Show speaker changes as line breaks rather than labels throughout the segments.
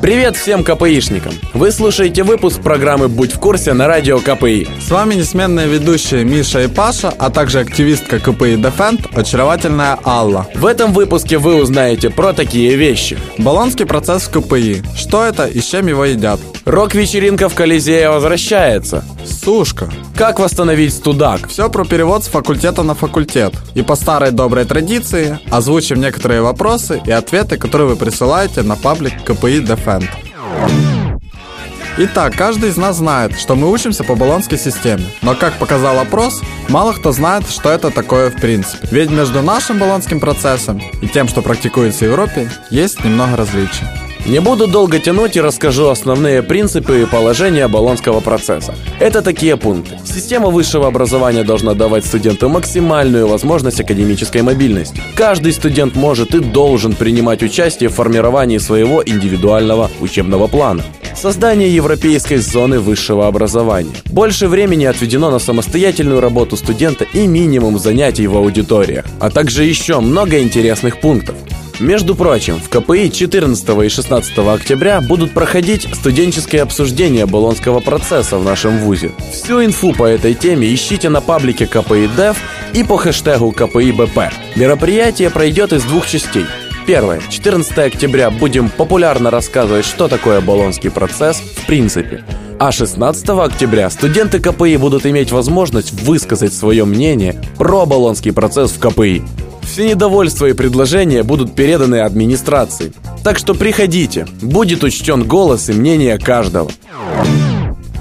Привет всем КПИшникам! Вы слушаете выпуск программы «Будь в курсе» на радио КПИ.
С вами несменные ведущие Миша и Паша, а также активистка КПИ Defend, очаровательная Алла.
В этом выпуске вы узнаете про такие вещи.
Болонский процесс в КПИ. Что это и с чем его едят?
Рок-вечеринка в Колизее возвращается.
Сушка.
Как восстановить студак?
Все про перевод с факультета на факультет. И по старой доброй традиции озвучим некоторые вопросы и ответы, которые вы присылаете на паблик КПИ Defend. Итак, каждый из нас знает, что мы учимся по баллонской системе. Но, как показал опрос, мало кто знает, что это такое в принципе. Ведь между нашим баллонским процессом и тем, что практикуется в Европе, есть немного различий.
Не буду долго тянуть и расскажу основные принципы и положения Болонского процесса. Это такие пункты. Система высшего образования должна давать студенту максимальную возможность академической мобильности. Каждый студент может и должен принимать участие в формировании своего индивидуального учебного плана. Создание европейской зоны высшего образования. Больше времени отведено на самостоятельную работу студента и минимум занятий в аудиториях, а также еще много интересных пунктов. Между прочим, в КПИ 14 и 16 октября будут проходить студенческие обсуждения Болонского процесса в нашем ВУЗе. Всю инфу по этой теме ищите на паблике КПИ Дев и по хэштегу КПИ БП. Мероприятие пройдет из двух частей. Первое. 14 октября будем популярно рассказывать, что такое Болонский процесс в принципе. А 16 октября студенты КПИ будут иметь возможность высказать свое мнение про Болонский процесс в КПИ. Все недовольства и предложения будут переданы администрации. Так что приходите, будет учтен голос и мнение каждого.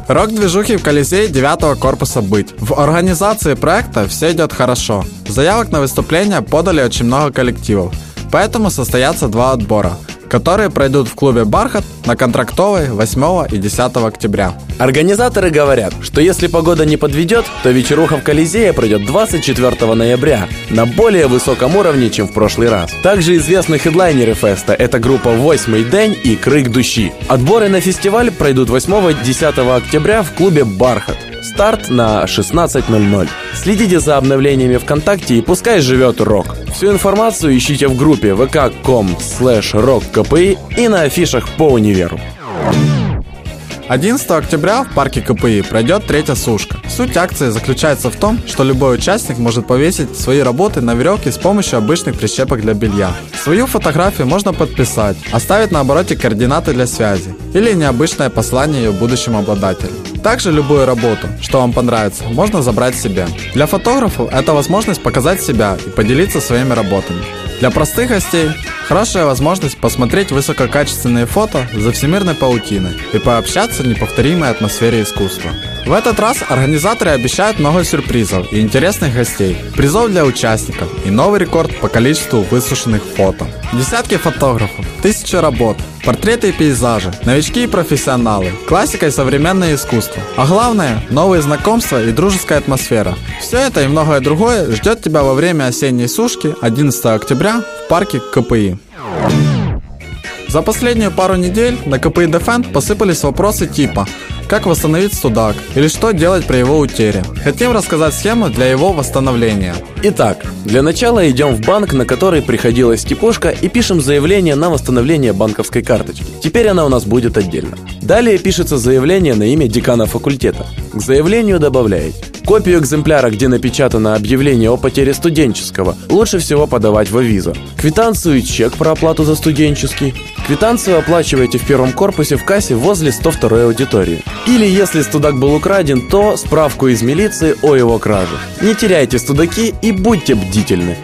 Рок-движухи в Колизее 9 корпуса «Быть». В организации проекта все идет хорошо. Заявок на выступление подали очень много коллективов. Поэтому состоятся два отбора – которые пройдут в клубе «Бархат» на Контрактовой 8 и 10 октября.
Организаторы говорят, что если погода не подведет, то вечеруха в Колизее пройдет 24 ноября на более высоком уровне, чем в прошлый раз. Также известны хедлайнеры феста – это группа «Восьмый день» и «Крик души». Отборы на фестиваль пройдут 8-10 октября в клубе «Бархат». Старт на 16.00. Следите за обновлениями ВКонтакте и пускай живет рок. Всю информацию ищите в группе vk.com slash rockkpi и на афишах по универу.
11 октября в парке КПИ пройдет третья сушка. Суть акции заключается в том, что любой участник может повесить свои работы на веревке с помощью обычных прищепок для белья. Свою фотографию можно подписать, оставить на обороте координаты для связи или необычное послание ее будущему обладателю. Также любую работу, что вам понравится, можно забрать себе. Для фотографов это возможность показать себя и поделиться своими работами. Для простых гостей хорошая возможность посмотреть высококачественные фото за всемирной паутины и пообщаться в неповторимой атмосфере искусства. В этот раз организаторы обещают много сюрпризов и интересных гостей, призов для участников и новый рекорд по количеству высушенных фото. Десятки фотографов, тысячи работ, портреты и пейзажи, новички и профессионалы, классика и современное искусство. А главное, новые знакомства и дружеская атмосфера. Все это и многое другое ждет тебя во время осенней сушки 11 октября в парке КПИ. За последнюю пару недель на КПИ Defend посыпались вопросы типа как восстановить судак или что делать при его утере. Хотим рассказать схему для его восстановления.
Итак, для начала идем в банк, на который приходила степушка и пишем заявление на восстановление банковской карточки. Теперь она у нас будет отдельно. Далее пишется заявление на имя декана факультета. К заявлению добавляете Копию экземпляра, где напечатано объявление о потере студенческого, лучше всего подавать в авизо. Квитанцию и чек про оплату за студенческий. Квитанцию оплачиваете в первом корпусе в кассе возле 102 аудитории. Или если студак был украден, то справку из милиции о его краже. Не теряйте студаки и будьте бдительны.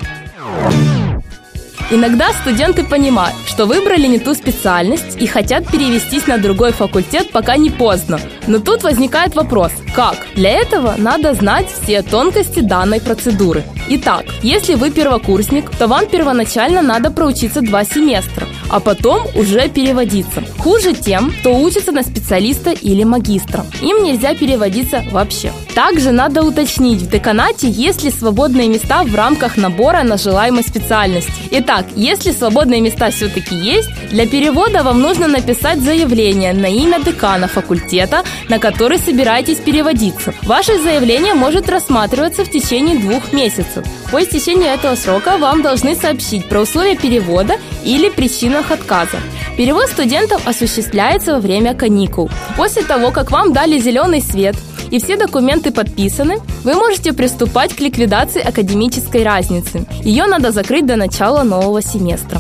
Иногда студенты понимают, что выбрали не ту специальность и хотят перевестись на другой факультет, пока не поздно. Но тут возникает вопрос, как? Для этого надо знать все тонкости данной процедуры. Итак, если вы первокурсник, то вам первоначально надо проучиться два семестра, а потом уже переводиться. Хуже тем, кто учится на специалиста или магистра. Им нельзя переводиться вообще. Также надо уточнить в деканате, есть ли свободные места в рамках набора на желаемой специальности. Итак, если свободные места все-таки есть, для перевода вам нужно написать заявление на имя декана факультета, на который собираетесь переводиться. Ваше заявление может рассматриваться в течение двух месяцев. По истечении этого срока вам должны сообщить про условия перевода или причинах отказа. Перевод студентов осуществляется во время каникул. После того, как вам дали зеленый свет и все документы подписаны, вы можете приступать к ликвидации академической разницы. Ее надо закрыть до начала нового семестра.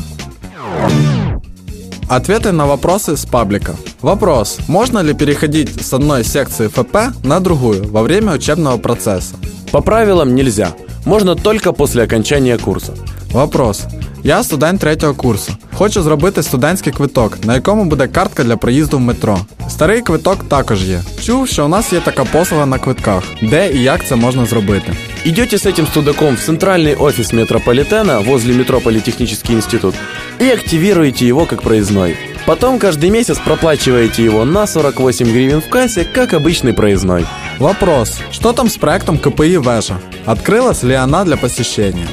Ответы на вопросы с паблика. Вопрос. Можно ли переходить с одной секции ФП на другую во время учебного процесса?
По правилам нельзя. Можно только после окончания курса.
Вопрос. Я студент третього курсу. Хочу зробити студентський квиток, на якому буде картка для проїзду в метро. Старий квиток також є. Чув, що у нас є така послуга на квитках, де і як це можна зробити.
Идете с этим студаком в центральный офис метрополитена возле метро Политехнический институт и активируете его как проездной. Потом каждый месяц проплачиваете его на 48 гривен в кассе, как обычный проездной.
Вопрос. Что там с проектом КПИ Вежа? Открылась ли она для посещения?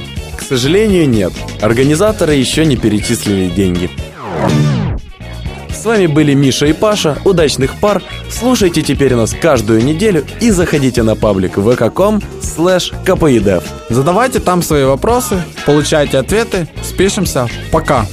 Сожалению, нет. Организаторы еще не перечислили деньги. С вами были Миша и Паша, удачных пар. Слушайте теперь нас каждую неделю и заходите на паблик vk.com slash kpidef.
Задавайте там свои вопросы, получайте ответы. Спишемся. Пока.